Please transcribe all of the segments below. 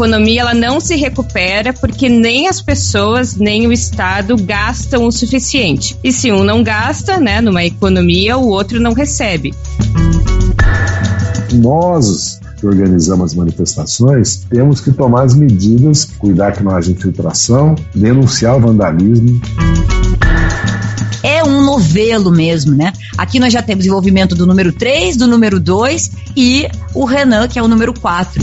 economia ela não se recupera porque nem as pessoas nem o Estado gastam o suficiente. E se um não gasta, né, numa economia, o outro não recebe. Nós que organizamos as manifestações, temos que tomar as medidas, cuidar que não haja infiltração, denunciar o vandalismo é um novelo mesmo, né? Aqui nós já temos envolvimento do número 3, do número 2 e o Renan, que é o número 4.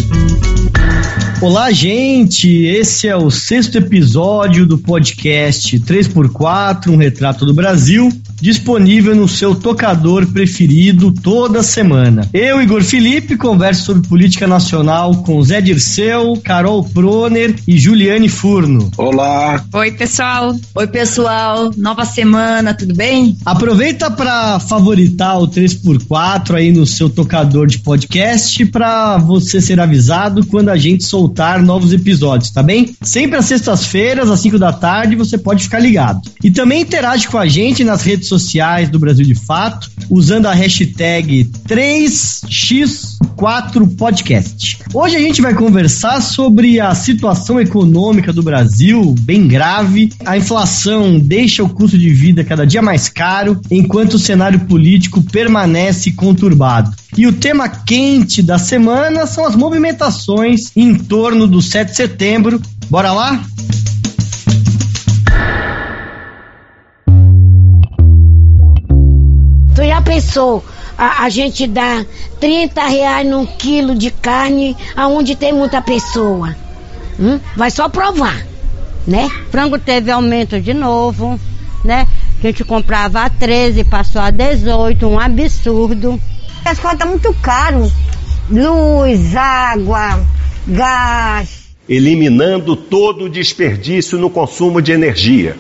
Olá, gente! Esse é o sexto episódio do podcast 3x4, um retrato do Brasil disponível no seu tocador preferido toda semana. Eu, Igor Felipe, converso sobre política nacional com Zé Dirceu, Carol Proner e Juliane Furno. Olá! Oi, pessoal! Oi, pessoal! Nova semana, tudo bem? Aproveita para favoritar o 3x4 aí no seu tocador de podcast para você ser avisado quando a gente soltar novos episódios, tá bem? Sempre às sextas-feiras, às 5 da tarde, você pode ficar ligado. E também interage com a gente nas redes redes sociais do Brasil de Fato, usando a hashtag 3x4podcast. Hoje a gente vai conversar sobre a situação econômica do Brasil, bem grave. A inflação deixa o custo de vida cada dia mais caro, enquanto o cenário político permanece conturbado. E o tema quente da semana são as movimentações em torno do 7 de setembro. Bora lá? Pensou a, a, gente dá 30 reais num quilo de carne aonde tem muita pessoa? Hum? Vai só provar, né? Frango teve aumento de novo, né? A gente comprava a 13, passou a 18, um absurdo. As coisas estão muito caro. Luz, água, gás. Eliminando todo o desperdício no consumo de energia.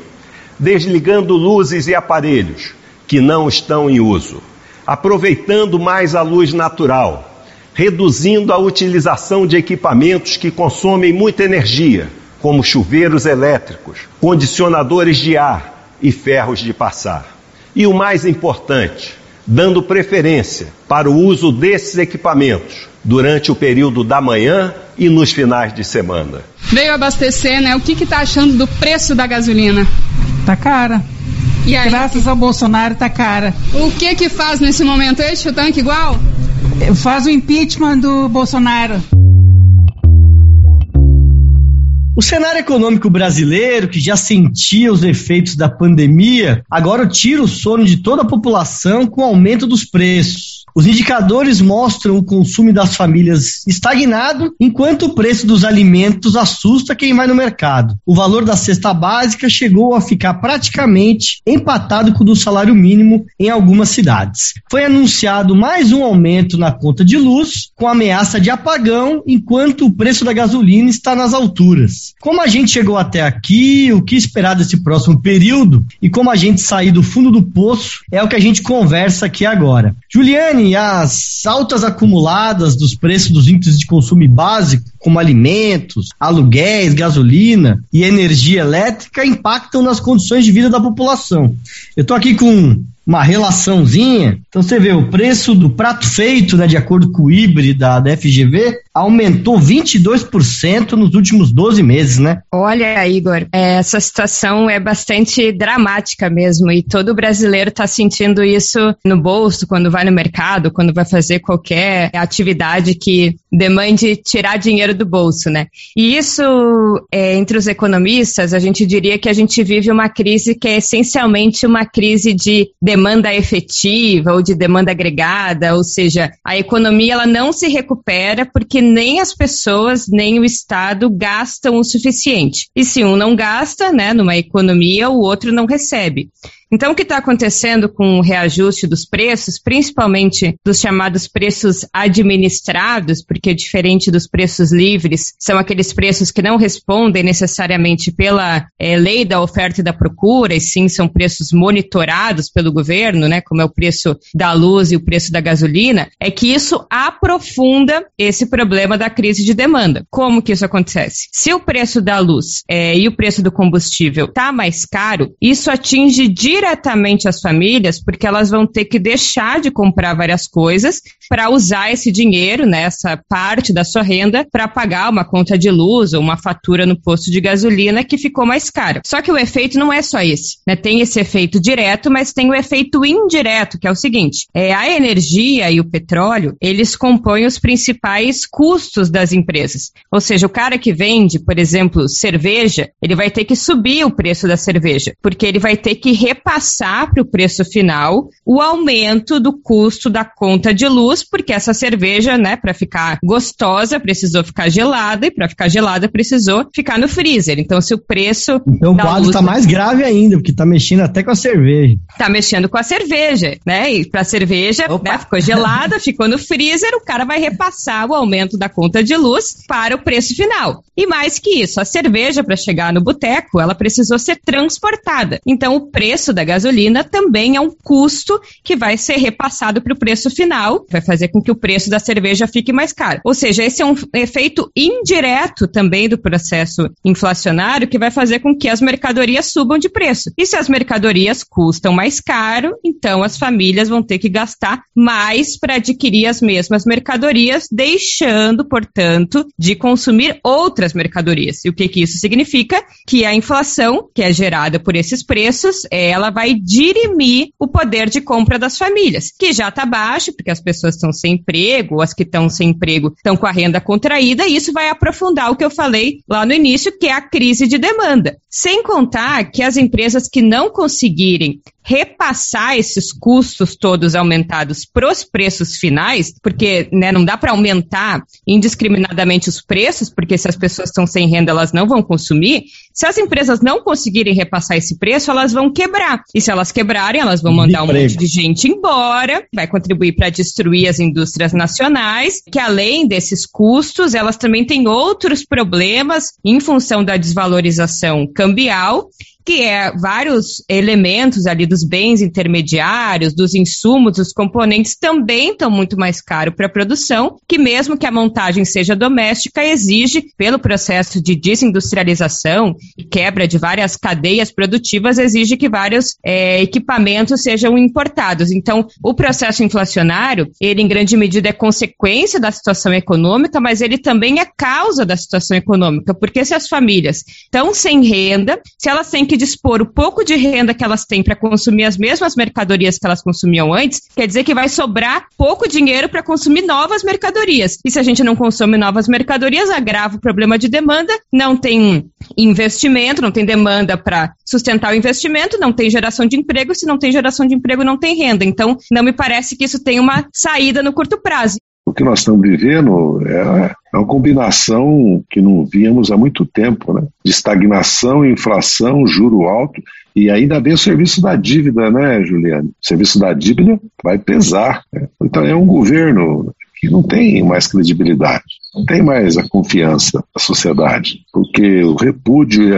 Desligando luzes e aparelhos que não estão em uso, aproveitando mais a luz natural, reduzindo a utilização de equipamentos que consomem muita energia, como chuveiros elétricos, condicionadores de ar e ferros de passar. E o mais importante, dando preferência para o uso desses equipamentos durante o período da manhã e nos finais de semana. Veio abastecer, né? O que está achando do preço da gasolina? Tá cara. E aí, Graças ao Bolsonaro tá cara. O que que faz nesse momento? Enche o tanque igual? Faz o impeachment do Bolsonaro. O cenário econômico brasileiro, que já sentia os efeitos da pandemia, agora tira o sono de toda a população com o aumento dos preços. Os indicadores mostram o consumo das famílias estagnado, enquanto o preço dos alimentos assusta quem vai no mercado. O valor da cesta básica chegou a ficar praticamente empatado com o do salário mínimo em algumas cidades. Foi anunciado mais um aumento na conta de luz, com ameaça de apagão, enquanto o preço da gasolina está nas alturas. Como a gente chegou até aqui, o que esperar desse próximo período e como a gente sair do fundo do poço é o que a gente conversa aqui agora. Juliane, as altas acumuladas dos preços dos índices de consumo básico, como alimentos, aluguéis, gasolina e energia elétrica, impactam nas condições de vida da população. Eu estou aqui com uma relaçãozinha. Então você vê o preço do prato feito, né, de acordo com o IBRE da, da FGV, aumentou 22% nos últimos 12 meses, né? Olha, Igor, essa situação é bastante dramática mesmo e todo brasileiro está sentindo isso no bolso quando vai no mercado, quando vai fazer qualquer atividade que demande tirar dinheiro do bolso, né? E isso, é, entre os economistas, a gente diria que a gente vive uma crise que é essencialmente uma crise de demanda efetiva ou de demanda agregada, ou seja, a economia ela não se recupera porque nem as pessoas nem o Estado gastam o suficiente. E se um não gasta, né, numa economia, o outro não recebe. Então, o que está acontecendo com o reajuste dos preços, principalmente dos chamados preços administrados, porque diferente dos preços livres, são aqueles preços que não respondem necessariamente pela é, lei da oferta e da procura, e sim são preços monitorados pelo governo, né, como é o preço da luz e o preço da gasolina, é que isso aprofunda esse problema da crise de demanda. Como que isso acontece? Se o preço da luz é, e o preço do combustível está mais caro, isso atinge de diretamente às famílias, porque elas vão ter que deixar de comprar várias coisas para usar esse dinheiro, né, essa parte da sua renda, para pagar uma conta de luz ou uma fatura no posto de gasolina que ficou mais cara. Só que o efeito não é só esse, né? Tem esse efeito direto, mas tem o efeito indireto, que é o seguinte: é, a energia e o petróleo, eles compõem os principais custos das empresas. Ou seja, o cara que vende, por exemplo, cerveja, ele vai ter que subir o preço da cerveja, porque ele vai ter que repassar para o preço final o aumento do custo da conta de luz, porque essa cerveja, né, para ficar gostosa, precisou ficar gelada e para ficar gelada precisou ficar no freezer. Então, se o preço Então o quadro está mais grave ainda, porque está mexendo até com a cerveja. tá mexendo com a cerveja, né? E para cerveja, né, ficou gelada, ficou no freezer, o cara vai repassar o aumento da conta de luz para o preço final. E mais que isso, a cerveja para chegar no boteco, ela precisou ser transportada. Então o preço da gasolina também é um custo que vai ser repassado para o preço final, vai fazer com que o preço da cerveja fique mais caro. Ou seja, esse é um efeito indireto também do processo inflacionário que vai fazer com que as mercadorias subam de preço. E se as mercadorias custam mais caro, então as famílias vão ter que gastar mais para adquirir as mesmas mercadorias, deixando, portanto, de consumir outras mercadorias. E o que, que isso significa? Que a inflação, que é gerada por esses preços, ela vai dirimir o poder de compra das famílias, que já está baixo, porque as pessoas estão sem emprego, as que estão sem emprego estão com a renda contraída, e isso vai aprofundar o que eu falei lá no início, que é a crise de demanda. Sem contar que as empresas que não conseguirem repassar esses custos todos aumentados para os preços finais, porque né, não dá para aumentar indiscriminadamente os preços, porque se as pessoas estão sem renda, elas não vão consumir. Se as empresas não conseguirem repassar esse preço, elas vão quebrar. E se elas quebrarem, elas vão mandar um monte de gente embora, vai contribuir para destruir as indústrias nacionais, que além desses custos, elas também têm outros problemas em função da desvalorização cambial que é vários elementos ali dos bens intermediários, dos insumos, dos componentes também estão muito mais caros para a produção, que mesmo que a montagem seja doméstica, exige, pelo processo de desindustrialização e quebra de várias cadeias produtivas, exige que vários é, equipamentos sejam importados. Então, o processo inflacionário, ele em grande medida é consequência da situação econômica, mas ele também é causa da situação econômica, porque se as famílias estão sem renda, se elas têm que dispor o pouco de renda que elas têm para consumir as mesmas mercadorias que elas consumiam antes, quer dizer que vai sobrar pouco dinheiro para consumir novas mercadorias. E se a gente não consome novas mercadorias, agrava o problema de demanda, não tem investimento, não tem demanda para sustentar o investimento, não tem geração de emprego, se não tem geração de emprego, não tem renda. Então, não me parece que isso tem uma saída no curto prazo. O que nós estamos vivendo é, é uma combinação que não víamos há muito tempo, né? De estagnação, inflação, juro alto e ainda vem o serviço da dívida, né, Juliane? O serviço da dívida vai pesar. Né? Então é um governo que não tem mais credibilidade, não tem mais a confiança da sociedade, porque o repúdio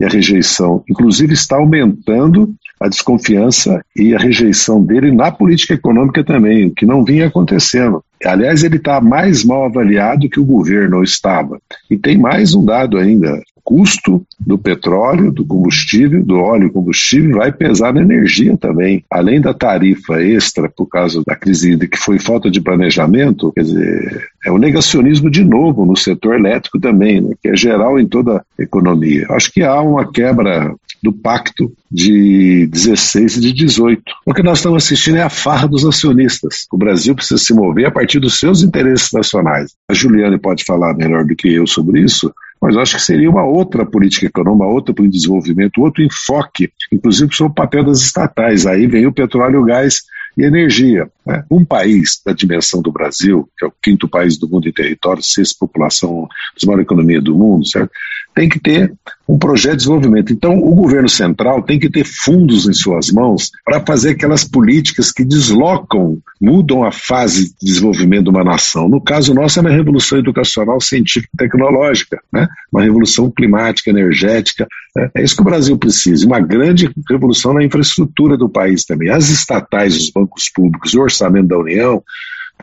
e a rejeição, inclusive, está aumentando a desconfiança e a rejeição dele na política econômica também, o que não vinha acontecendo. Aliás, ele está mais mal avaliado que o governo estava. E tem mais um dado ainda: custo do petróleo, do combustível, do óleo combustível vai pesar na energia também. Além da tarifa extra por causa da crise que foi falta de planejamento, quer dizer, é o negacionismo de novo no setor elétrico também, né, que é geral em toda a economia. Acho que há uma quebra do pacto de 16 e de 18. O que nós estamos assistindo é a farra dos acionistas. O Brasil precisa se mover a partir dos seus interesses nacionais. A Juliane pode falar melhor do que eu sobre isso, mas acho que seria uma outra política econômica, outra política de desenvolvimento, outro enfoque, inclusive sobre o papel das estatais. Aí vem o petróleo, o gás e energia. Né? Um país da dimensão do Brasil, que é o quinto país do mundo em território, sexta população, maior economia do mundo, certo? tem que ter um projeto de desenvolvimento. Então, o governo central tem que ter fundos em suas mãos para fazer aquelas políticas que deslocam, mudam a fase de desenvolvimento de uma nação. No caso nosso, é uma revolução educacional, científica e tecnológica, né? uma revolução climática, energética. Né? É isso que o Brasil precisa. Uma grande revolução na infraestrutura do país também. As estatais, os bancos públicos o orçamento da União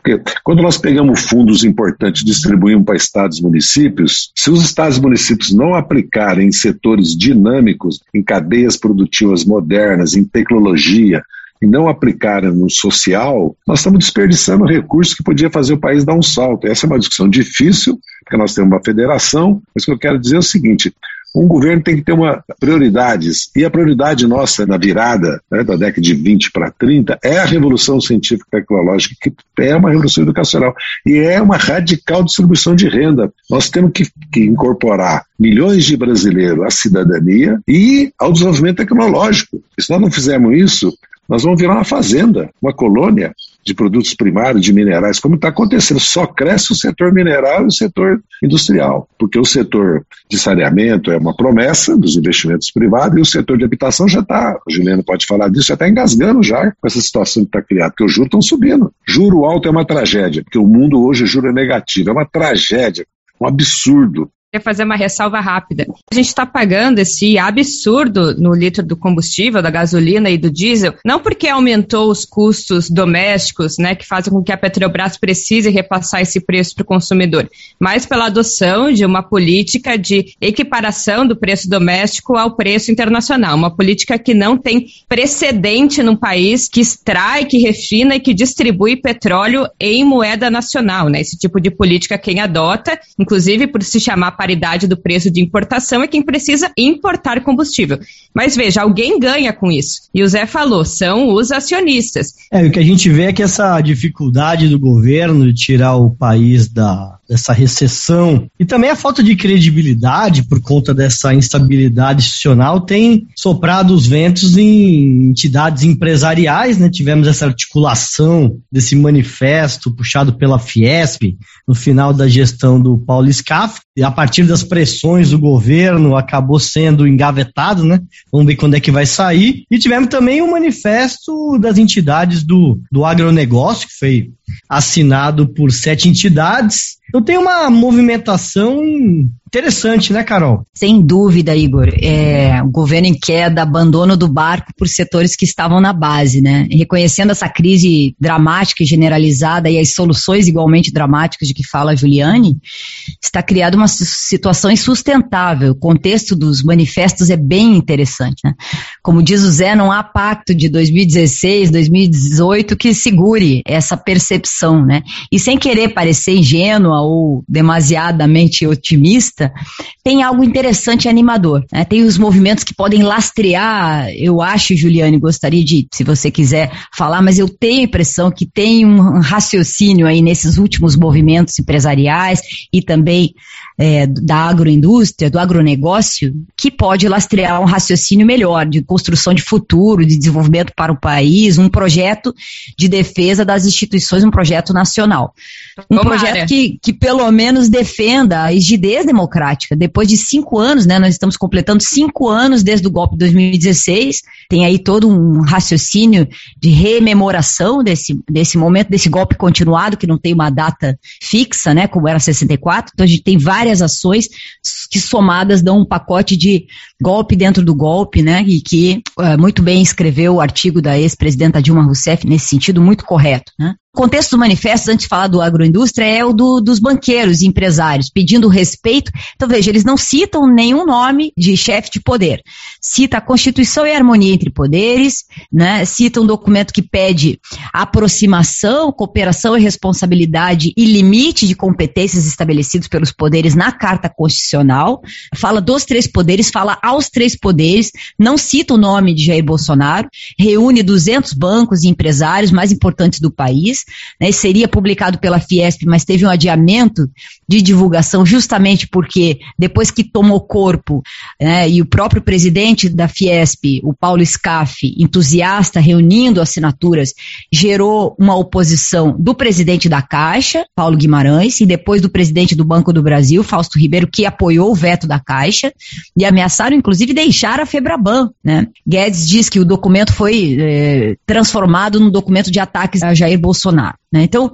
Porque quando nós pegamos fundos importantes e distribuímos para estados e municípios, se os estados e municípios não aplicarem em setores dinâmicos, em cadeias produtivas modernas, em tecnologia, e não aplicarem no social, nós estamos desperdiçando recursos que podia fazer o país dar um salto. Essa é uma discussão difícil, porque nós temos uma federação, mas o que eu quero dizer é o seguinte: um governo tem que ter uma prioridades. E a prioridade nossa na virada né, da década de 20 para 30 é a revolução científica e tecnológica, que é uma revolução educacional. E é uma radical distribuição de renda. Nós temos que, que incorporar milhões de brasileiros à cidadania e ao desenvolvimento tecnológico. se nós não fizermos isso, nós vamos virar uma fazenda, uma colônia de produtos primários, de minerais, como está acontecendo. Só cresce o setor mineral e o setor industrial, porque o setor de saneamento é uma promessa dos investimentos privados e o setor de habitação já está, o Juliano pode falar disso, já está engasgando já com essa situação que está criada, porque os juros estão subindo. Juro alto é uma tragédia, porque o mundo hoje juro é negativo, é uma tragédia, um absurdo queria fazer uma ressalva rápida. A gente está pagando esse absurdo no litro do combustível, da gasolina e do diesel, não porque aumentou os custos domésticos, né, que fazem com que a Petrobras precise repassar esse preço para o consumidor, mas pela adoção de uma política de equiparação do preço doméstico ao preço internacional, uma política que não tem precedente num país que extrai, que refina e que distribui petróleo em moeda nacional, né? Esse tipo de política quem adota, inclusive por se chamar paridade do preço de importação é quem precisa importar combustível. Mas veja, alguém ganha com isso. E o Zé falou, são os acionistas. É, o que a gente vê é que essa dificuldade do governo de tirar o país da, dessa recessão e também a falta de credibilidade por conta dessa instabilidade institucional tem soprado os ventos em entidades empresariais, né? Tivemos essa articulação desse manifesto puxado pela Fiesp no final da gestão do Paulo Scaff, e a partir das pressões do governo acabou sendo engavetado, né? Vamos ver quando é que vai sair. E tivemos também o um manifesto das entidades do, do agronegócio, que foi assinado por sete entidades. Então tem uma movimentação Interessante, né, Carol? Sem dúvida, Igor. É, o governo em queda, abandono do barco por setores que estavam na base, né? Reconhecendo essa crise dramática e generalizada e as soluções igualmente dramáticas de que fala a Juliane, está criada uma situação insustentável. O contexto dos manifestos é bem interessante, né? Como diz o Zé, não há pacto de 2016, 2018 que segure essa percepção, né? E sem querer parecer ingênua ou demasiadamente otimista, tem algo interessante e animador. Né? Tem os movimentos que podem lastrear, eu acho, Juliane, gostaria de, se você quiser falar, mas eu tenho a impressão que tem um raciocínio aí nesses últimos movimentos empresariais e também é, da agroindústria, do agronegócio, que pode lastrear um raciocínio melhor de construção de futuro, de desenvolvimento para o país, um projeto de defesa das instituições, um projeto nacional. Um Tomara. projeto que, que pelo menos defenda a rigidez democrática. Depois de cinco anos, né, nós estamos completando cinco anos desde o golpe de 2016, tem aí todo um raciocínio de rememoração desse, desse momento, desse golpe continuado, que não tem uma data fixa, né, como era 64, então a gente tem várias várias ações que somadas dão um pacote de golpe dentro do golpe, né? E que uh, muito bem escreveu o artigo da ex-presidenta Dilma Rousseff nesse sentido muito correto, né? Contexto do manifesto, antes de falar do agroindústria, é o do, dos banqueiros e empresários, pedindo respeito. Então, veja, eles não citam nenhum nome de chefe de poder. Cita a Constituição e a harmonia entre poderes, né? cita um documento que pede aproximação, cooperação e responsabilidade e limite de competências estabelecidos pelos poderes na Carta Constitucional. Fala dos três poderes, fala aos três poderes, não cita o nome de Jair Bolsonaro, reúne 200 bancos e empresários mais importantes do país né, seria publicado pela Fiesp, mas teve um adiamento de divulgação justamente porque depois que tomou corpo né, e o próprio presidente da Fiesp, o Paulo Scaff, entusiasta, reunindo assinaturas, gerou uma oposição do presidente da Caixa, Paulo Guimarães, e depois do presidente do Banco do Brasil, Fausto Ribeiro, que apoiou o veto da Caixa e ameaçaram inclusive deixar a Febraban. Né? Guedes diz que o documento foi eh, transformado num documento de ataques a Jair Bolsonaro. Né? Então,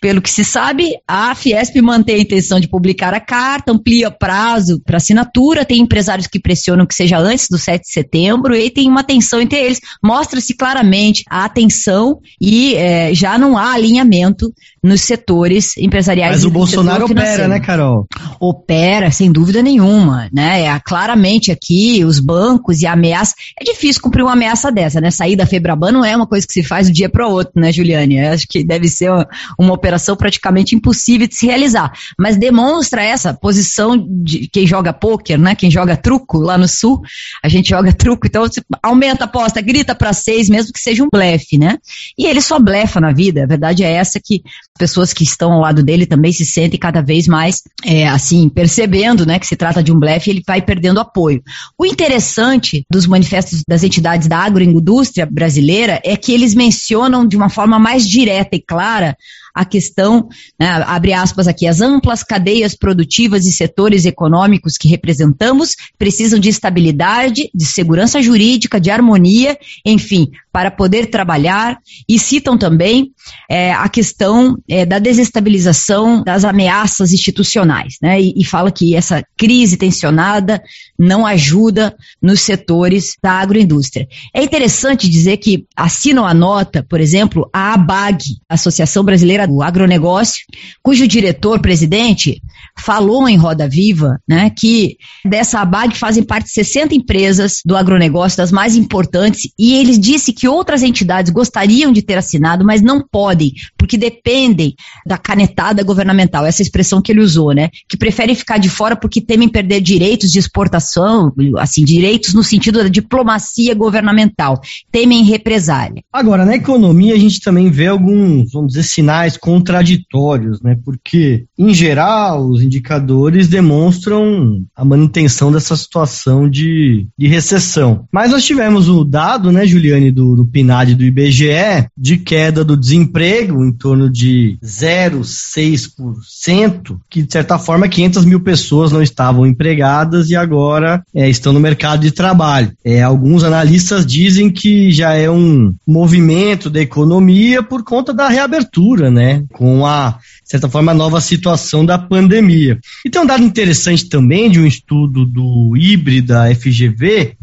Pelo que se sabe, a Fiesp mantém a intenção de publicar a carta, amplia prazo para assinatura, tem empresários que pressionam que seja antes do 7 de setembro e tem uma tensão entre eles. Mostra-se claramente a atenção e é, já não há alinhamento nos setores empresariais. Mas o Bolsonaro opera, né, Carol? Opera, sem dúvida nenhuma, né? É, claramente aqui os bancos e a ameaça. É difícil cumprir uma ameaça dessa, né? Sair da Febraban não é uma coisa que se faz do dia para o outro, né, Juliane? Eu acho que deve ser uma, uma operação praticamente impossível de se realizar. Mas demonstra essa posição de quem joga pôquer, né? Quem joga truco lá no sul, a gente joga truco, então aumenta a aposta, grita para seis, mesmo que seja um blefe, né? E ele só blefa na vida. A verdade é essa que pessoas que estão ao lado dele também se sentem cada vez mais, é, assim, percebendo, né, que se trata de um blefe, ele vai perdendo apoio. O interessante dos manifestos das entidades da agroindústria brasileira é que eles mencionam de uma forma mais direta e clara a questão, né, abre aspas aqui, as amplas cadeias produtivas e setores econômicos que representamos precisam de estabilidade, de segurança jurídica, de harmonia, enfim, para poder trabalhar e citam também é, a questão é, da desestabilização das ameaças institucionais, né, e, e fala que essa crise tensionada não ajuda nos setores da agroindústria. É interessante dizer que assinam a nota, por exemplo, a ABAG, Associação Brasileira do Agronegócio, cujo diretor-presidente falou em Roda Viva, né, que dessa ABAG fazem parte 60 empresas do agronegócio, das mais importantes, e ele disse que outras entidades gostariam de ter assinado, mas não podem, porque dependem da canetada governamental, essa expressão que ele usou, né, que preferem ficar de fora porque temem perder direitos de exportação, assim, direitos no sentido da diplomacia governamental, temem represália. Agora, na economia a gente também vê alguns, vamos dizer, sinais contraditórios, né, porque, em geral, os indicadores demonstram a manutenção dessa situação de, de recessão. Mas nós tivemos o dado, né, Juliane, do, do PNAD do IBGE, de queda do desemprego em torno de 0,6%, que de certa forma 500 mil pessoas não estavam empregadas e agora é, estão no mercado de trabalho. É, alguns analistas dizem que já é um movimento da economia por conta da reabertura, né, com a de certa forma, nova situação da pandemia. E tem um dado interessante também de um estudo do Híbrida FGV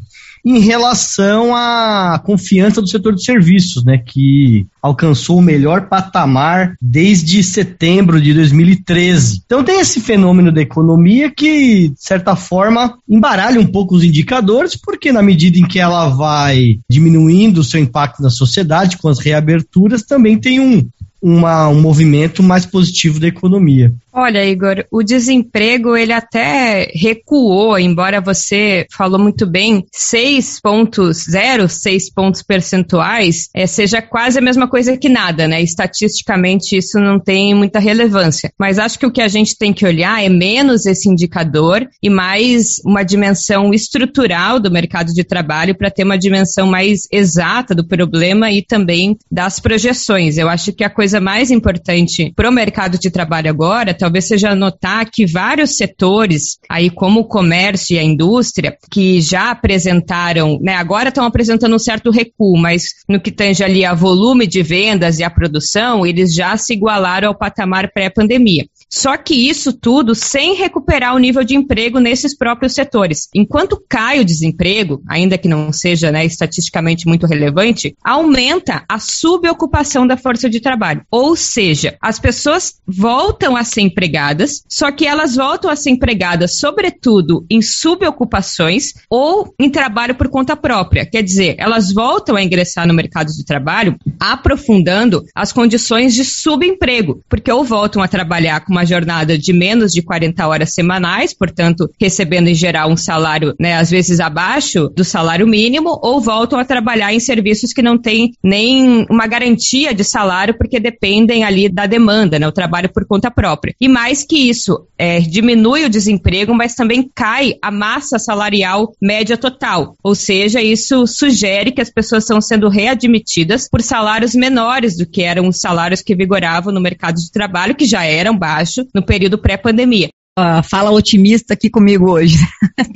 em relação à confiança do setor de serviços, né, que alcançou o melhor patamar desde setembro de 2013. Então tem esse fenômeno da economia que, de certa forma, embaralha um pouco os indicadores, porque na medida em que ela vai diminuindo o seu impacto na sociedade com as reaberturas, também tem um, uma, um movimento mais positivo da economia. Olha, Igor, o desemprego ele até recuou, embora você falou muito bem, 6 pontos, 0, 6 pontos percentuais, é, seja quase a mesma coisa que nada, né? Estatisticamente isso não tem muita relevância. Mas acho que o que a gente tem que olhar é menos esse indicador e mais uma dimensão estrutural do mercado de trabalho para ter uma dimensão mais exata do problema e também das projeções. Eu acho que a coisa mais importante para o mercado de trabalho agora talvez seja notar que vários setores, aí como o comércio e a indústria, que já apresentaram, né, agora estão apresentando um certo recuo, mas no que tange ali a volume de vendas e a produção, eles já se igualaram ao patamar pré-pandemia. Só que isso tudo sem recuperar o nível de emprego nesses próprios setores. Enquanto cai o desemprego, ainda que não seja né, estatisticamente muito relevante, aumenta a subocupação da força de trabalho. Ou seja, as pessoas voltam a ser empregadas, só que elas voltam a ser empregadas, sobretudo, em subocupações ou em trabalho por conta própria. Quer dizer, elas voltam a ingressar no mercado de trabalho aprofundando as condições de subemprego, porque ou voltam a trabalhar com uma jornada de menos de 40 horas semanais, portanto, recebendo em geral um salário, né, às vezes abaixo do salário mínimo, ou voltam a trabalhar em serviços que não têm nem uma garantia de salário, porque dependem ali da demanda, né, o trabalho por conta própria. E mais que isso, é, diminui o desemprego, mas também cai a massa salarial média total. Ou seja, isso sugere que as pessoas estão sendo readmitidas por salários menores do que eram os salários que vigoravam no mercado de trabalho, que já eram baixos no período pré-pandemia. Uh, fala otimista aqui comigo hoje.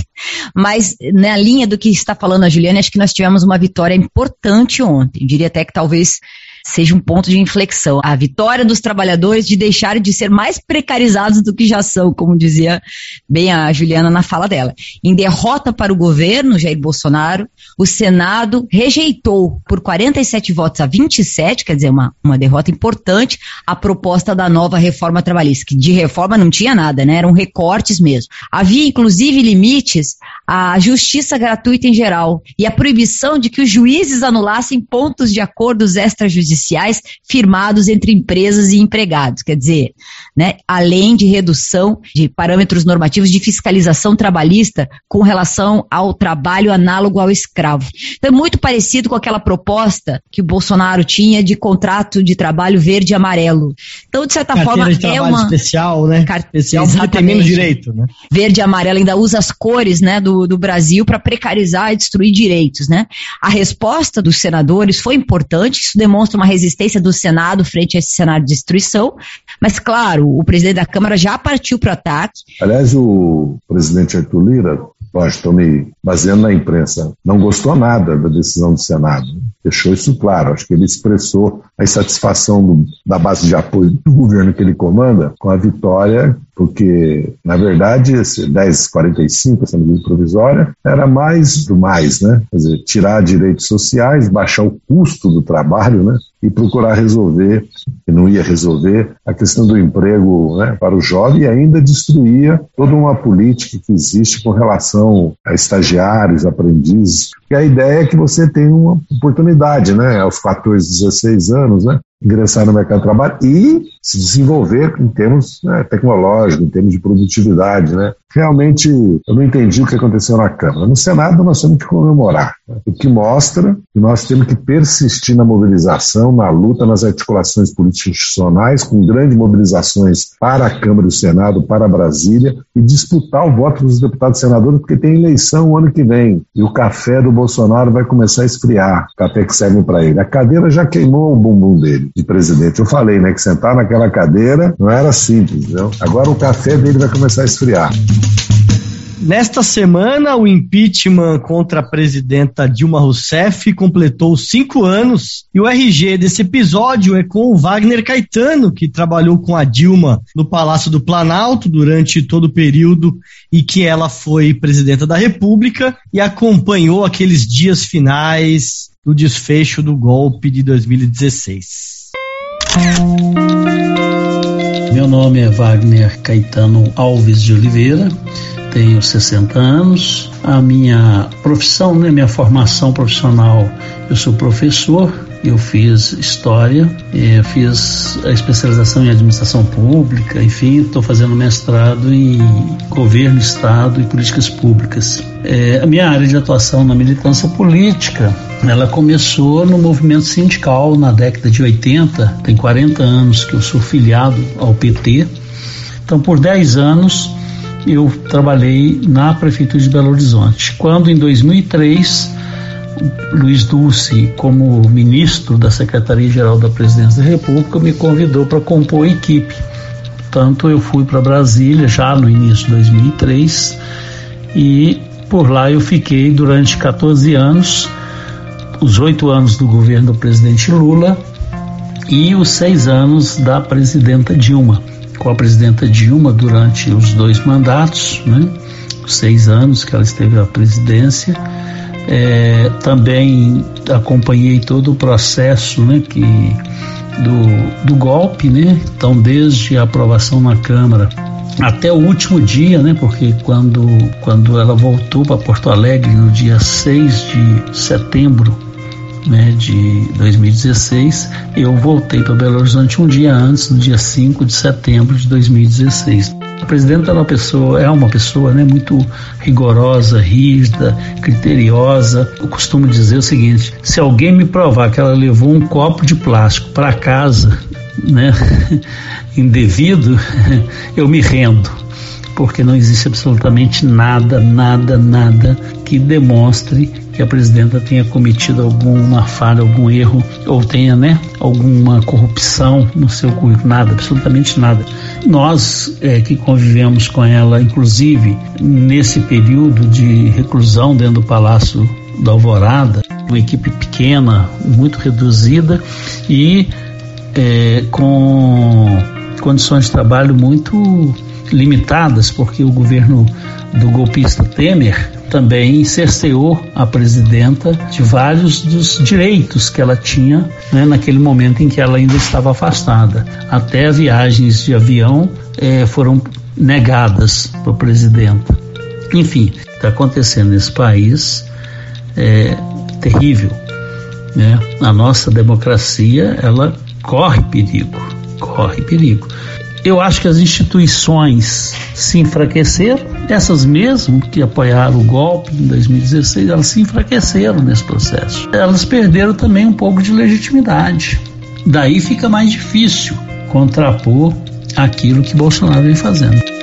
Mas na linha do que está falando a Juliana, acho que nós tivemos uma vitória importante ontem. Diria até que talvez seja um ponto de inflexão. A vitória dos trabalhadores de deixarem de ser mais precarizados do que já são, como dizia bem a Juliana na fala dela. Em derrota para o governo, Jair Bolsonaro, o Senado rejeitou por 47 votos a 27, quer dizer, uma, uma derrota importante, a proposta da nova reforma trabalhista, que de reforma não tinha nada, né? Eram recortes mesmo. Havia, inclusive, limites à justiça gratuita em geral e a proibição de que os juízes anulassem pontos de acordos extrajudiciais firmados entre empresas e empregados. Quer dizer, né, além de redução de parâmetros normativos de fiscalização trabalhista com relação ao trabalho análogo ao escravo. Então, é muito parecido com aquela proposta que o Bolsonaro tinha de contrato de trabalho verde e amarelo. Então, de certa Carteira forma, de é uma. especial, né? Car- Especial porque tem menos direito, né? Verde e amarelo ainda usa as cores né, do, do Brasil para precarizar e destruir direitos. Né? A resposta dos senadores foi importante, isso demonstra uma resistência do Senado frente a esse cenário de destruição, mas, claro, o presidente da Câmara já partiu para o ataque. Aliás, o presidente Arthur Lira, estou me baseando na imprensa, não gostou nada da decisão do Senado. Deixou isso claro. Acho que ele expressou a insatisfação do- da base de apoio do governo que ele comanda com a vitória, porque, na verdade, esse 1045, essa medida provisória, era mais do mais, né? Quer dizer, tirar direitos sociais, baixar o custo do trabalho, né? E procurar resolver, que não ia resolver, a questão do emprego né, para o jovem e ainda destruía toda uma política que existe com relação a estagiários, aprendizes. E a ideia é que você tenha uma oportunidade, né? Aos 14, 16 anos, né? Ingressar no mercado de trabalho e se desenvolver em termos né, tecnológicos, em termos de produtividade. Né? Realmente, eu não entendi o que aconteceu na Câmara. No Senado, nós temos que comemorar, né? o que mostra que nós temos que persistir na mobilização, na luta, nas articulações políticas institucionais, com grandes mobilizações para a Câmara e o Senado, para Brasília, e disputar o voto dos deputados e senadores, porque tem eleição o ano que vem. E o café do Bolsonaro vai começar a esfriar, o café que serve para ele. A cadeira já queimou o bumbum dele, de presidente. Eu falei, né, que sentar naquela cadeira não era simples, entendeu? Agora o café dele vai começar a esfriar. Nesta semana, o impeachment contra a presidenta Dilma Rousseff completou cinco anos e o RG desse episódio é com o Wagner Caetano, que trabalhou com a Dilma no Palácio do Planalto durante todo o período em que ela foi presidenta da República e acompanhou aqueles dias finais do desfecho do golpe de 2016. Meu nome é Wagner Caetano Alves de Oliveira, tenho 60 anos. A minha profissão, né, minha formação profissional, eu sou professor, eu fiz história, eh, fiz a especialização em administração pública, enfim, estou fazendo mestrado em governo, estado e políticas públicas. Eh, a minha área de atuação na militância política, ela começou no movimento sindical na década de 80, tem 40 anos que eu sou filiado ao PT. Então, por 10 anos, eu trabalhei na Prefeitura de Belo Horizonte. Quando, em 2003, Luiz Dulce, como ministro da Secretaria-Geral da Presidência da República, me convidou para compor a equipe. Portanto, eu fui para Brasília já no início de 2003 e por lá eu fiquei durante 14 anos, os oito anos do governo do presidente Lula e os seis anos da presidenta Dilma. Com a presidenta Dilma durante os dois mandatos, né? os seis anos que ela esteve à presidência. É, também acompanhei todo o processo né, que, do, do golpe, né? então desde a aprovação na Câmara até o último dia, né? Porque quando, quando ela voltou para Porto Alegre no dia 6 de setembro né, de 2016, eu voltei para Belo Horizonte um dia antes, no dia 5 de setembro de 2016. A presidenta é uma pessoa, é uma pessoa né, muito rigorosa, rígida, criteriosa. Eu costumo dizer o seguinte: se alguém me provar que ela levou um copo de plástico para casa, né, indevido, eu me rendo, porque não existe absolutamente nada, nada, nada que demonstre que a presidenta tenha cometido alguma falha, algum erro ou tenha, né, alguma corrupção no seu currículo, nada, absolutamente nada. Nós é, que convivemos com ela, inclusive nesse período de reclusão dentro do Palácio da Alvorada, uma equipe pequena, muito reduzida e é, com condições de trabalho muito limitadas, porque o governo do golpista Temer também cerceou a presidenta de vários dos direitos que ela tinha né, naquele momento em que ela ainda estava afastada. Até viagens de avião eh, foram negadas para o presidente. Enfim, está acontecendo nesse país é terrível. Né? A nossa democracia ela corre perigo, corre perigo. Eu acho que as instituições se enfraqueceram, essas mesmo que apoiaram o golpe em 2016, elas se enfraqueceram nesse processo. Elas perderam também um pouco de legitimidade. Daí fica mais difícil contrapor aquilo que Bolsonaro vem fazendo.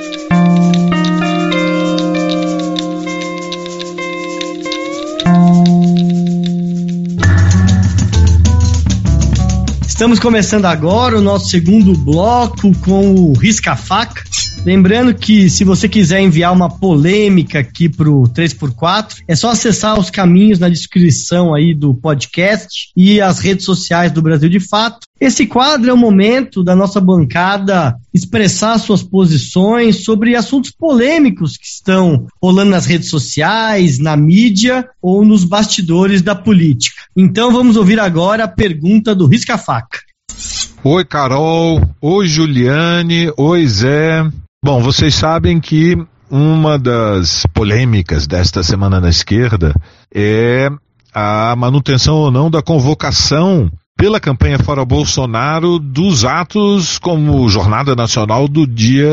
Estamos começando agora o nosso segundo bloco com o Risca Faca. Lembrando que se você quiser enviar uma polêmica aqui pro 3x4, é só acessar os caminhos na descrição aí do podcast e as redes sociais do Brasil de Fato. Esse quadro é o momento da nossa bancada expressar suas posições sobre assuntos polêmicos que estão rolando nas redes sociais, na mídia ou nos bastidores da política. Então vamos ouvir agora a pergunta do Risca Faca. Oi, Carol. Oi, Juliane. Oi, Zé. Bom, vocês sabem que uma das polêmicas desta semana na esquerda é a manutenção ou não da convocação pela campanha Fora Bolsonaro dos atos como Jornada Nacional do dia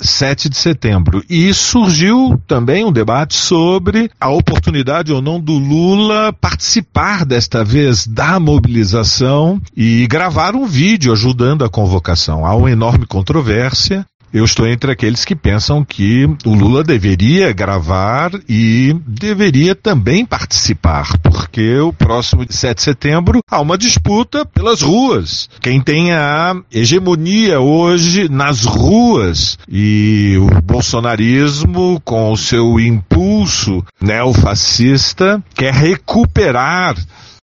7 de setembro. E surgiu também um debate sobre a oportunidade ou não do Lula participar desta vez da mobilização e gravar um vídeo ajudando a convocação. Há uma enorme controvérsia. Eu estou entre aqueles que pensam que o Lula deveria gravar e deveria também participar, porque o próximo 7 de setembro há uma disputa pelas ruas. Quem tem a hegemonia hoje nas ruas e o bolsonarismo, com o seu impulso neofascista, quer recuperar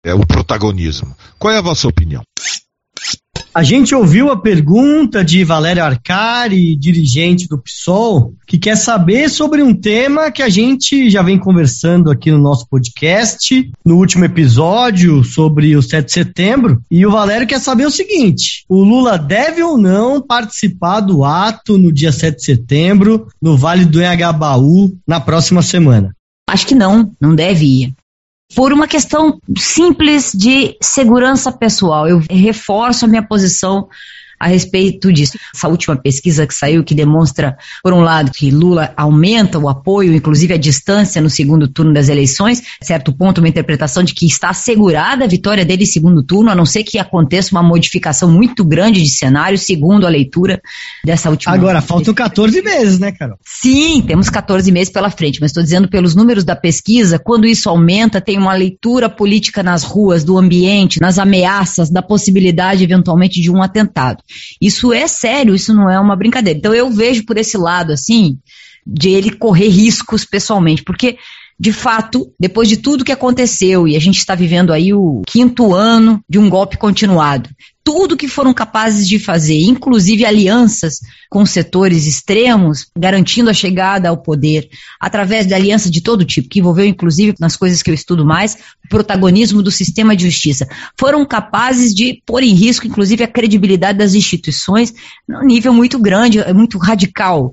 é, o protagonismo. Qual é a vossa opinião? A gente ouviu a pergunta de Valério Arcari, dirigente do PSOL, que quer saber sobre um tema que a gente já vem conversando aqui no nosso podcast, no último episódio sobre o 7 de setembro. E o Valério quer saber o seguinte: o Lula deve ou não participar do ato no dia 7 de setembro, no Vale do Engabaú, na próxima semana? Acho que não, não deve ir por uma questão simples de segurança pessoal. Eu reforço a minha posição a respeito disso. Essa última pesquisa que saiu, que demonstra, por um lado, que Lula aumenta o apoio, inclusive a distância no segundo turno das eleições, certo ponto, uma interpretação de que está assegurada a vitória dele em segundo turno, a não ser que aconteça uma modificação muito grande de cenário, segundo a leitura dessa última. Agora, faltam 14 meses, né, Carol? Sim, temos 14 meses pela frente, mas estou dizendo pelos números da pesquisa, quando isso aumenta, tem uma leitura política nas ruas, do ambiente, nas ameaças, da possibilidade, eventualmente, de um atentado. Isso é sério, isso não é uma brincadeira. Então eu vejo por esse lado, assim, de ele correr riscos pessoalmente, porque de fato, depois de tudo que aconteceu, e a gente está vivendo aí o quinto ano de um golpe continuado, tudo que foram capazes de fazer, inclusive alianças com setores extremos, garantindo a chegada ao poder, através de alianças de todo tipo, que envolveu, inclusive, nas coisas que eu estudo mais, o protagonismo do sistema de justiça, foram capazes de pôr em risco, inclusive, a credibilidade das instituições num nível muito grande, muito radical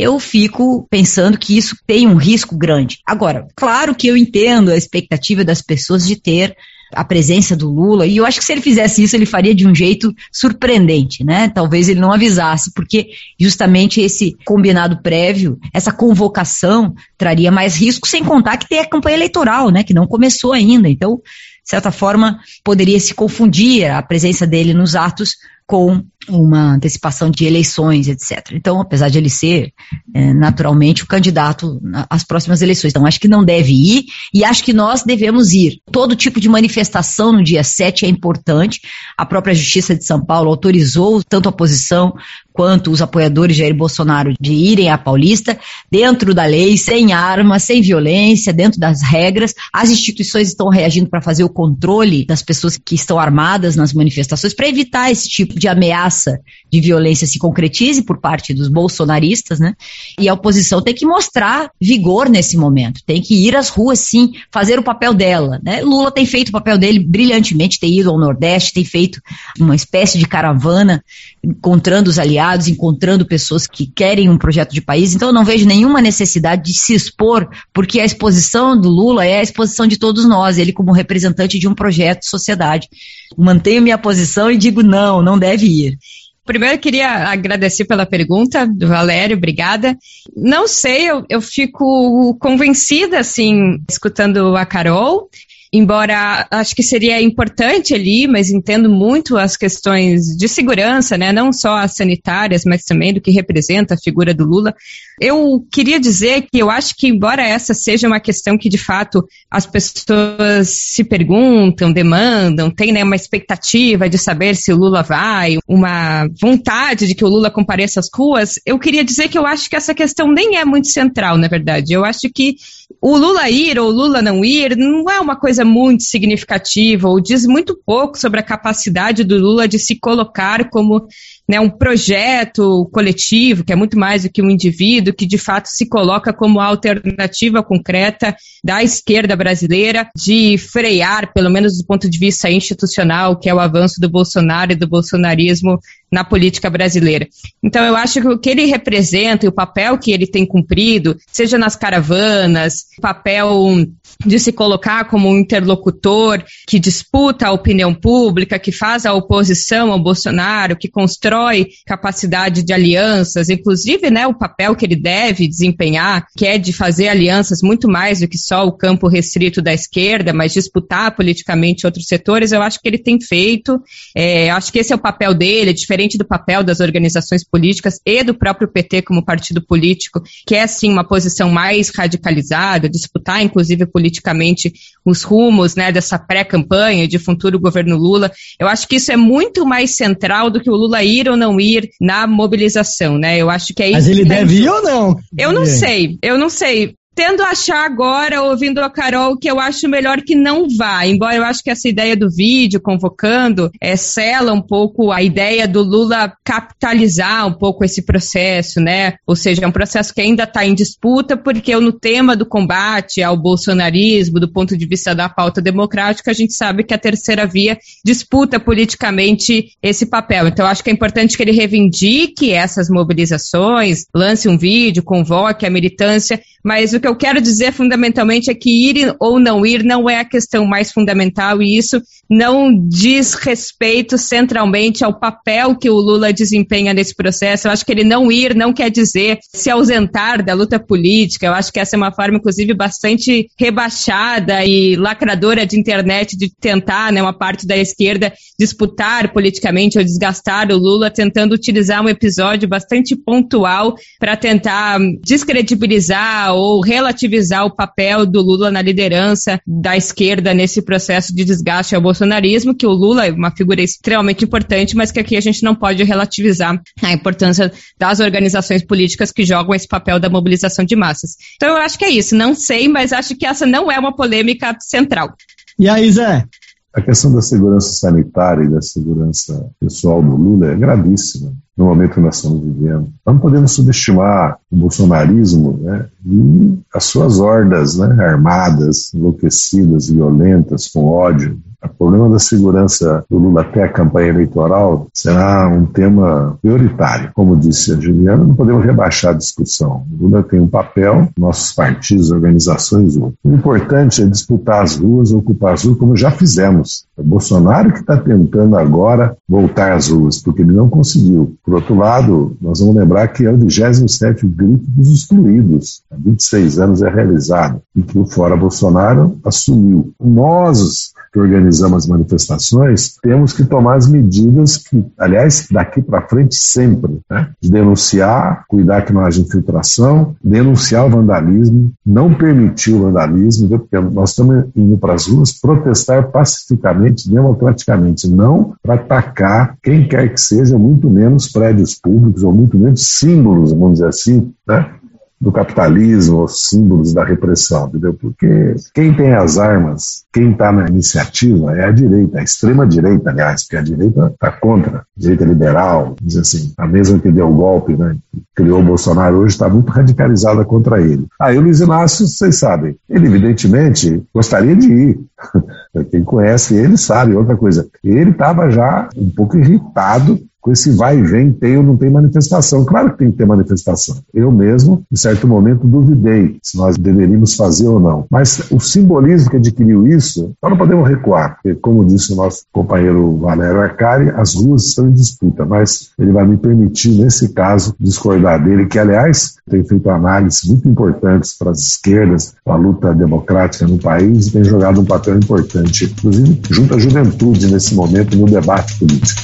eu fico pensando que isso tem um risco grande. Agora, claro que eu entendo a expectativa das pessoas de ter a presença do Lula, e eu acho que se ele fizesse isso, ele faria de um jeito surpreendente, né? Talvez ele não avisasse, porque justamente esse combinado prévio, essa convocação, traria mais risco, sem contar que tem a campanha eleitoral, né? Que não começou ainda. Então, de certa forma, poderia se confundir a presença dele nos atos com uma antecipação de eleições, etc. Então, apesar de ele ser é, naturalmente o candidato às próximas eleições, então acho que não deve ir e acho que nós devemos ir. Todo tipo de manifestação no dia 7 é importante. A própria Justiça de São Paulo autorizou tanto a oposição quanto os apoiadores de Jair Bolsonaro de irem à Paulista dentro da lei, sem armas, sem violência, dentro das regras. As instituições estão reagindo para fazer o controle das pessoas que estão armadas nas manifestações para evitar esse tipo de ameaça de violência se concretize por parte dos bolsonaristas, né? E a oposição tem que mostrar vigor nesse momento, tem que ir às ruas sim, fazer o papel dela, né? Lula tem feito o papel dele brilhantemente, tem ido ao Nordeste, tem feito uma espécie de caravana encontrando os aliados, encontrando pessoas que querem um projeto de país. Então eu não vejo nenhuma necessidade de se expor, porque a exposição do Lula é a exposição de todos nós, ele como representante de um projeto de sociedade. Mantenho minha posição e digo não, não deve ir. Primeiro, eu queria agradecer pela pergunta do Valério, obrigada. Não sei, eu, eu fico convencida, assim, escutando a Carol, embora acho que seria importante ali, mas entendo muito as questões de segurança, né, não só as sanitárias, mas também do que representa a figura do Lula. Eu queria dizer que eu acho que, embora essa seja uma questão que, de fato, as pessoas se perguntam, demandam, tem né, uma expectativa de saber se o Lula vai, uma vontade de que o Lula compareça às ruas, eu queria dizer que eu acho que essa questão nem é muito central, na verdade. Eu acho que o Lula ir ou o Lula não ir não é uma coisa muito significativa, ou diz muito pouco sobre a capacidade do Lula de se colocar como né, um projeto coletivo, que é muito mais do que um indivíduo, que de fato se coloca como alternativa concreta da esquerda brasileira de frear, pelo menos do ponto de vista institucional, que é o avanço do Bolsonaro e do bolsonarismo na política brasileira. Então, eu acho que o que ele representa e o papel que ele tem cumprido, seja nas caravanas, papel de se colocar como um interlocutor que disputa a opinião pública, que faz a oposição ao Bolsonaro, que constrói capacidade de alianças, inclusive né, o papel que ele deve desempenhar, que é de fazer alianças muito mais do que só o campo restrito da esquerda, mas disputar politicamente outros setores, eu acho que ele tem feito. É, acho que esse é o papel dele, é diferente do papel das organizações políticas e do próprio PT como partido político, que é sim uma posição mais radicalizada, disputar inclusive politicamente os rumos né, dessa pré-campanha de futuro governo Lula. Eu acho que isso é muito mais central do que o Lula ir ou não ir na mobilização, né? Eu acho que é Mas ele deve ir ou não? Eu não sei, eu não sei tendo a achar agora, ouvindo a Carol, que eu acho melhor que não vá, embora eu acho que essa ideia do vídeo convocando é, sela um pouco a ideia do Lula capitalizar um pouco esse processo, né? Ou seja, é um processo que ainda está em disputa, porque no tema do combate ao bolsonarismo, do ponto de vista da pauta democrática, a gente sabe que a terceira via disputa politicamente esse papel. Então, acho que é importante que ele reivindique essas mobilizações, lance um vídeo, convoque a militância, mas o que eu quero dizer fundamentalmente é que ir ou não ir não é a questão mais fundamental e isso não diz respeito centralmente ao papel que o Lula desempenha nesse processo. Eu acho que ele não ir não quer dizer se ausentar da luta política. Eu acho que essa é uma forma, inclusive, bastante rebaixada e lacradora de internet de tentar, né, uma parte da esquerda disputar politicamente ou desgastar o Lula, tentando utilizar um episódio bastante pontual para tentar descredibilizar ou relativizar o papel do Lula na liderança da esquerda nesse processo de desgaste ao bolsonarismo, que o Lula é uma figura extremamente importante, mas que aqui a gente não pode relativizar a importância das organizações políticas que jogam esse papel da mobilização de massas. Então eu acho que é isso, não sei, mas acho que essa não é uma polêmica central. E aí, Zé? A questão da segurança sanitária e da segurança pessoal do Lula é gravíssima no momento que nós estamos vivendo. Não podemos subestimar o bolsonarismo né, e as suas hordas né, armadas, enlouquecidas, violentas, com ódio. O problema da segurança do Lula até a campanha eleitoral será um tema prioritário. Como disse a Juliana, não podemos rebaixar a discussão. O Lula tem um papel, nossos partidos, organizações, o importante é disputar as ruas, ocupar as ruas, como já fizemos. É o Bolsonaro que está tentando agora voltar às ruas, porque ele não conseguiu. Por outro lado, nós vamos lembrar que é o 27 grito dos excluídos. Há 26 anos é realizado e que o Fora Bolsonaro assumiu. Nós, que organizamos as manifestações, temos que tomar as medidas que, aliás, daqui para frente sempre, né? denunciar, cuidar que não haja infiltração, denunciar o vandalismo, não permitir o vandalismo, porque nós estamos indo para as ruas protestar pacificamente, democraticamente, não para atacar quem quer que seja, muito menos prédios públicos ou muito menos símbolos, vamos dizer assim, né? Do capitalismo, os símbolos da repressão, entendeu? Porque quem tem as armas, quem está na iniciativa é a direita, a extrema direita, aliás, porque a direita está contra, direita liberal, diz assim, a mesma que deu o golpe, né? Criou o Bolsonaro hoje está muito radicalizada contra ele. Aí o Luiz Inácio, vocês sabem, ele evidentemente gostaria de ir. Quem conhece ele sabe outra coisa. Ele estava já um pouco irritado com esse vai e vem, tem ou não tem manifestação. Claro que tem que ter manifestação. Eu mesmo, em certo momento, duvidei se nós deveríamos fazer ou não. Mas o simbolismo que adquiriu isso, nós não podemos recuar, porque, como disse o nosso companheiro Valério Arcari, as ruas estão em disputa, mas ele vai me permitir, nesse caso, discordar dele, que, aliás, tem feito análises muito importantes para as esquerdas, para a luta democrática no país e tem jogado um papel importante, inclusive junto à juventude nesse momento no debate político.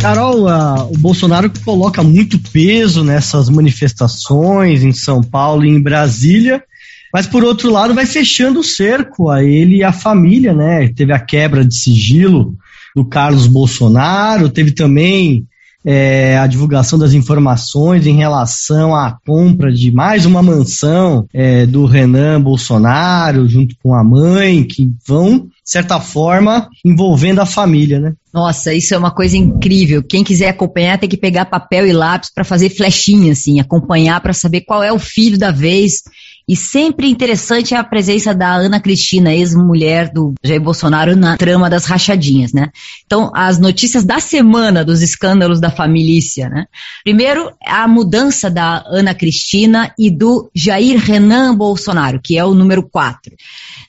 Carol, o Bolsonaro coloca muito peso nessas manifestações em São Paulo e em Brasília, mas por outro lado vai fechando o cerco a ele e a família, né? Teve a quebra de sigilo do Carlos Bolsonaro, teve também é, a divulgação das informações em relação à compra de mais uma mansão é, do Renan Bolsonaro, junto com a mãe, que vão, certa forma, envolvendo a família, né? Nossa, isso é uma coisa incrível. Quem quiser acompanhar tem que pegar papel e lápis para fazer flechinha, assim, acompanhar para saber qual é o filho da vez. E sempre interessante é a presença da Ana Cristina, ex-mulher do Jair Bolsonaro, na trama das rachadinhas, né? Então, as notícias da semana dos escândalos da família, né? Primeiro, a mudança da Ana Cristina e do Jair Renan Bolsonaro, que é o número 4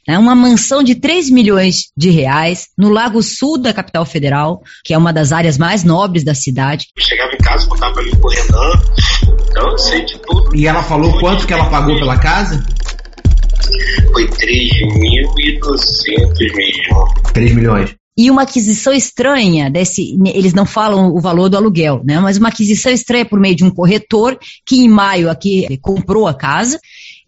né, uma mansão de 3 milhões de reais no Lago Sul da capital federal, que é uma das áreas mais nobres da cidade. Eu chegava em casa, contava mim pro Renan, então eu sei de tudo. E ela falou quanto que ela pagou pela casa? Foi 3.200 mesmo. 3 milhões e uma aquisição estranha desse, eles não falam o valor do aluguel, né? Mas uma aquisição estranha por meio de um corretor que em maio aqui comprou a casa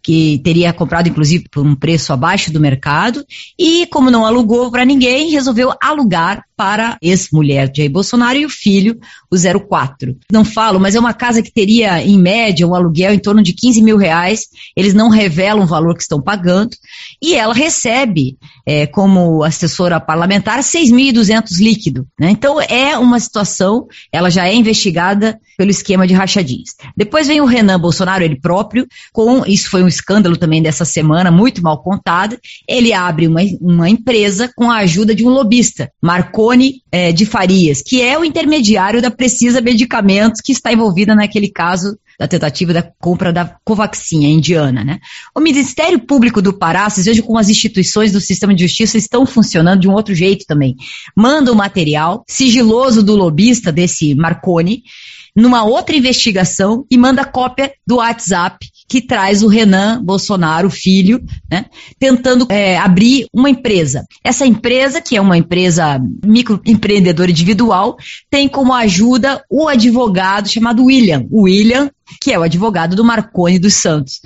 que teria comprado inclusive por um preço abaixo do mercado, e como não alugou para ninguém, resolveu alugar para ex-mulher de Jair Bolsonaro e o filho, o 04. Não falo, mas é uma casa que teria, em média, um aluguel em torno de 15 mil reais. Eles não revelam o valor que estão pagando. E ela recebe, é, como assessora parlamentar, 6.200 líquido. Né? Então, é uma situação, ela já é investigada pelo esquema de rachadinhas. Depois vem o Renan Bolsonaro, ele próprio, com, isso foi um escândalo também dessa semana, muito mal contado, ele abre uma, uma empresa com a ajuda de um lobista, marcou Marconi é, de Farias, que é o intermediário da Precisa Medicamentos, que está envolvida naquele caso da tentativa da compra da Covaxin, indiana, né? O Ministério Público do Pará, vocês vejam como as instituições do sistema de justiça estão funcionando de um outro jeito também. Manda o material sigiloso do lobista desse Marconi numa outra investigação e manda cópia do WhatsApp que traz o Renan Bolsonaro, filho, né, tentando é, abrir uma empresa. Essa empresa, que é uma empresa microempreendedora individual, tem como ajuda o advogado chamado William. William, que é o advogado do Marconi dos Santos.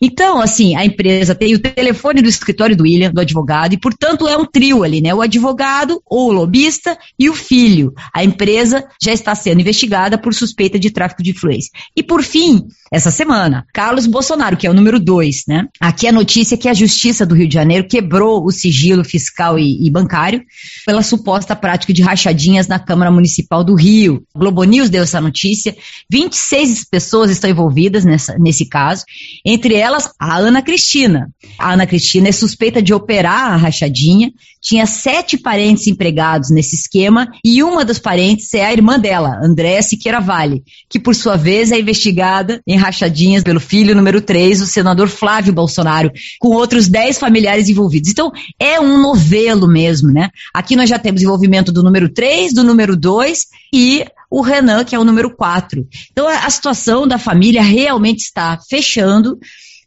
Então, assim, a empresa tem o telefone do escritório do William, do advogado, e, portanto, é um trio ali, né? O advogado, ou o lobista e o filho. A empresa já está sendo investigada por suspeita de tráfico de influência. E, por fim, essa semana, Carlos Bolsonaro, que é o número dois, né? Aqui a notícia é que a Justiça do Rio de Janeiro quebrou o sigilo fiscal e, e bancário pela suposta prática de rachadinhas na Câmara Municipal do Rio. O Globo News deu essa notícia. 26 pessoas estão envolvidas nessa, nesse caso. Entre elas, a Ana Cristina. A Ana Cristina é suspeita de operar a rachadinha, tinha sete parentes empregados nesse esquema e uma dos parentes é a irmã dela, Andréa Siqueira Vale, que por sua vez é investigada em rachadinhas pelo filho número 3, o senador Flávio Bolsonaro, com outros dez familiares envolvidos. Então, é um novelo mesmo, né? Aqui nós já temos envolvimento do número 3, do número 2 e o Renan, que é o número 4. Então, a situação da família realmente está fechando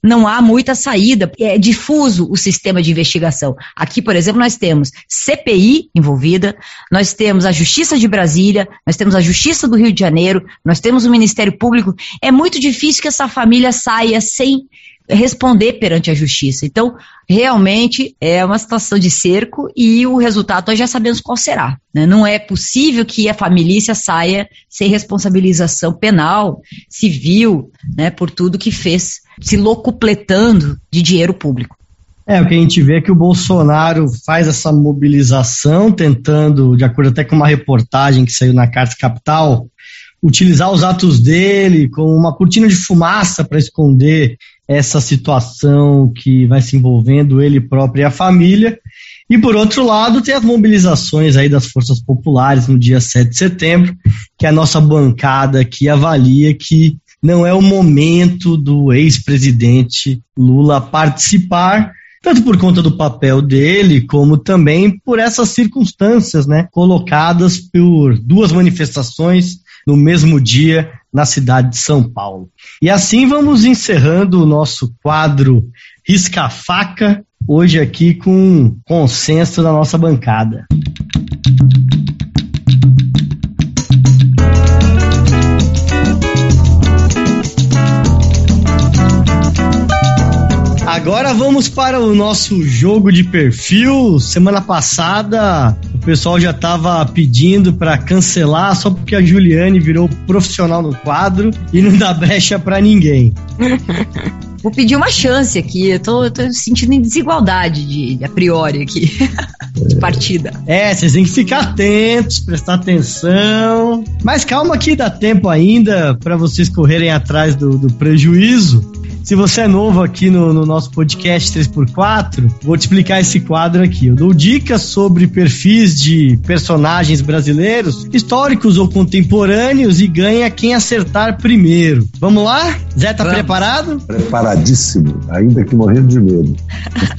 não há muita saída. É difuso o sistema de investigação. Aqui, por exemplo, nós temos CPI envolvida, nós temos a Justiça de Brasília, nós temos a Justiça do Rio de Janeiro, nós temos o Ministério Público. É muito difícil que essa família saia sem responder perante a justiça. Então, realmente é uma situação de cerco e o resultado nós já sabemos qual será. Né? Não é possível que a família saia sem responsabilização penal, civil, né, por tudo que fez, se locupletando de dinheiro público. É, o que a gente vê é que o Bolsonaro faz essa mobilização, tentando, de acordo até com uma reportagem que saiu na Carta Capital, utilizar os atos dele como uma cortina de fumaça para esconder essa situação que vai se envolvendo ele próprio e a família. E por outro lado, tem as mobilizações aí das forças populares no dia 7 de setembro, que a nossa bancada aqui avalia que não é o momento do ex-presidente Lula participar, tanto por conta do papel dele, como também por essas circunstâncias, né, colocadas por duas manifestações no mesmo dia na cidade de São Paulo. E assim vamos encerrando o nosso quadro Risca-Faca, hoje aqui com consenso da nossa bancada. Agora vamos para o nosso jogo de perfil. Semana passada pessoal já estava pedindo para cancelar só porque a Juliane virou profissional no quadro e não dá brecha para ninguém. Vou pedir uma chance aqui. Eu tô, tô sentindo desigualdade de, de, a priori aqui. de partida. É, vocês têm que ficar atentos, prestar atenção. Mas calma que dá tempo ainda para vocês correrem atrás do, do prejuízo. Se você é novo aqui no, no, nosso podcast 3x4, vou te explicar esse quadro aqui. Eu dou dicas sobre perfis de personagens brasileiros, históricos ou contemporâneos, e ganha quem acertar primeiro. Vamos lá? Zé, tá Vamos. preparado? Preparadíssimo, ainda que morrendo de medo.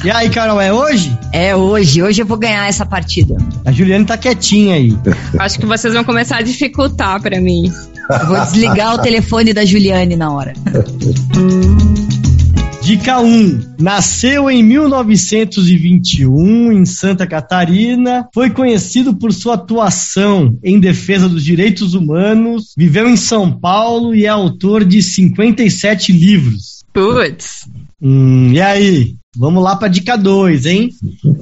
E aí, Carol, é hoje? É hoje. Hoje eu vou ganhar essa partida. A Juliane tá quietinha aí. Acho que vocês vão começar a dificultar para mim. Vou desligar o telefone da Juliane na hora. Dica 1. Nasceu em 1921 em Santa Catarina, foi conhecido por sua atuação em defesa dos direitos humanos, viveu em São Paulo e é autor de 57 livros. Putz. Hum, e aí? Vamos lá para dica 2, hein?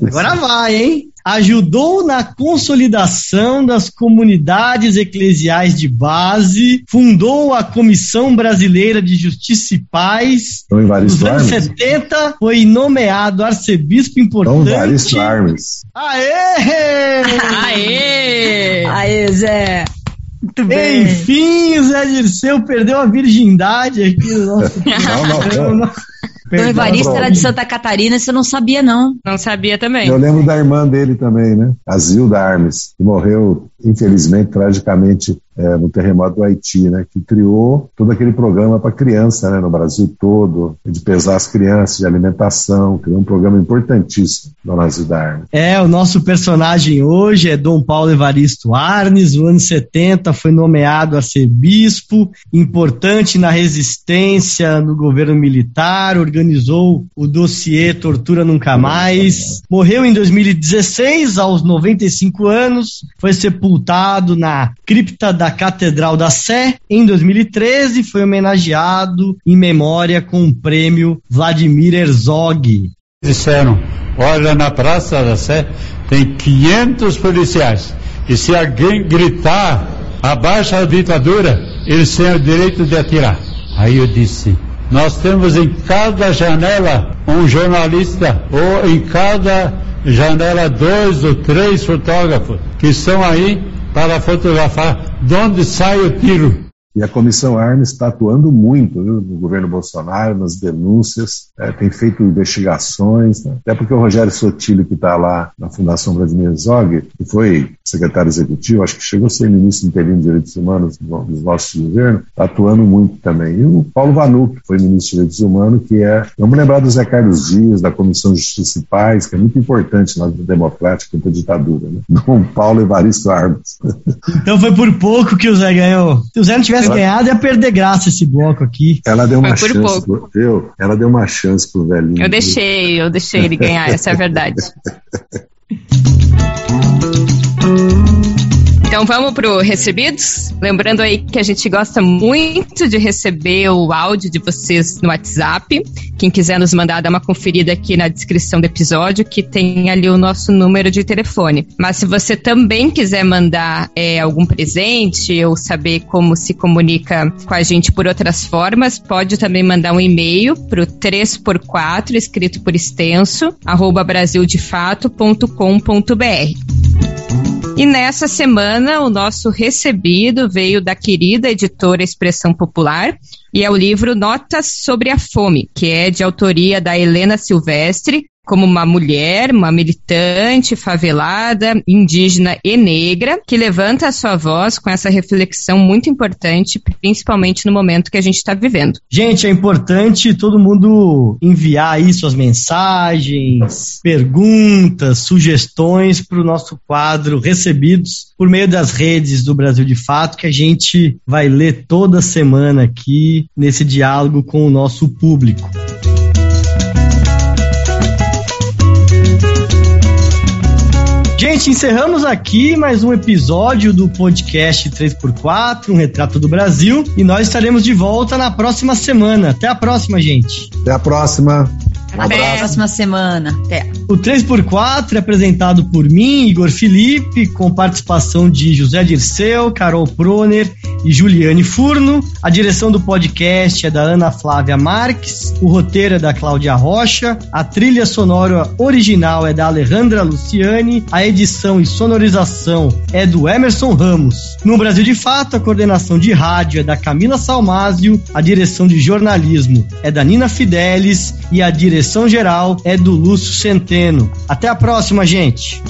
Agora vai, hein? Ajudou na consolidação das comunidades eclesiais de base, fundou a Comissão Brasileira de Justiça e Paz. Então, Nos anos 70, foi nomeado arcebispo importante. Então, Evaristo Armes. Aê! Aê! Aê, Zé! Muito bem. Enfim, o Zé Dirceu perdeu a virgindade aqui no nosso Não, não, não. O Evaristo era de Santa Catarina, você não sabia, não. Não sabia também. Eu lembro da irmã dele também, né? A Zilda Armes, que morreu, infelizmente, tragicamente, é, no terremoto do Haiti, né? Que criou todo aquele programa para criança, né? No Brasil todo, de pesar as crianças, de alimentação, criou um programa importantíssimo, Dona Zilda Armes. É, o nosso personagem hoje é Dom Paulo Evaristo Arnes, no ano 70 foi nomeado arcebispo, importante na resistência no governo militar, organizou o dossiê Tortura Nunca Mais. Morreu em 2016, aos 95 anos, foi sepultado na cripta da Catedral da Sé. Em 2013, foi homenageado em memória com o prêmio Vladimir Herzog. Disseram: olha, na Praça da Sé tem 500 policiais. E se alguém gritar abaixa a ditadura, eles têm o direito de atirar. Aí eu disse: nós temos em cada janela um jornalista, ou em cada janela dois ou três fotógrafos que estão aí para fotografar de onde sai o tiro. E a Comissão Armes está atuando muito viu, no governo Bolsonaro, nas denúncias, é, tem feito investigações, né? até porque o Rogério Sotilho, que está lá na Fundação Brasileira Zog, que foi secretário executivo, acho que chegou a ser ministro interino de Direitos Humanos dos nossos governos, está atuando muito também. E o Paulo Vanuc, que foi ministro de Direitos Humanos, que é, vamos lembrar do Zé Carlos Dias, da Comissão de Justiça e Paz, que é muito importante na democrática contra a ditadura, né? Dom Paulo Evaristo Armes. Então foi por pouco que o Zé ganhou. Se o Zé não tivesse tivesse ganhado, ia perder graça esse bloco aqui. Ela deu uma Foi chance, pro, viu? Ela deu uma chance pro velhinho. Eu deixei, eu deixei ele ganhar, essa é a verdade. Então vamos pro recebidos? Lembrando aí que a gente gosta muito de receber o áudio de vocês no WhatsApp. Quem quiser nos mandar, dá uma conferida aqui na descrição do episódio, que tem ali o nosso número de telefone. Mas se você também quiser mandar é, algum presente ou saber como se comunica com a gente por outras formas, pode também mandar um e-mail pro 3x4, escrito por extenso, arroba brasildefato.com.br. E nessa semana, o nosso recebido veio da querida editora Expressão Popular e é o livro Notas sobre a Fome, que é de autoria da Helena Silvestre, como uma mulher, uma militante favelada, indígena e negra, que levanta a sua voz com essa reflexão muito importante, principalmente no momento que a gente está vivendo. Gente, é importante todo mundo enviar aí suas mensagens, perguntas, sugestões para o nosso quadro recebidos por meio das redes do Brasil de Fato, que a gente vai ler toda semana aqui nesse diálogo com o nosso público. Gente, encerramos aqui mais um episódio do podcast 3x4, um retrato do Brasil, e nós estaremos de volta na próxima semana. Até a próxima, gente. Até a próxima. Um Até a abraço. próxima semana. Até. O 3x4 é apresentado por mim, Igor Felipe, com participação de José Dirceu, Carol Proner e Juliane Furno. A direção do podcast é da Ana Flávia Marques, o roteiro é da Cláudia Rocha, a trilha sonora original é da Alejandra Luciani, a edição e sonorização é do Emerson Ramos. No Brasil de Fato, a coordenação de rádio é da Camila Salmásio, a direção de jornalismo é da Nina Fidelis e a direção geral é do Lúcio Centeno. Até a próxima, gente!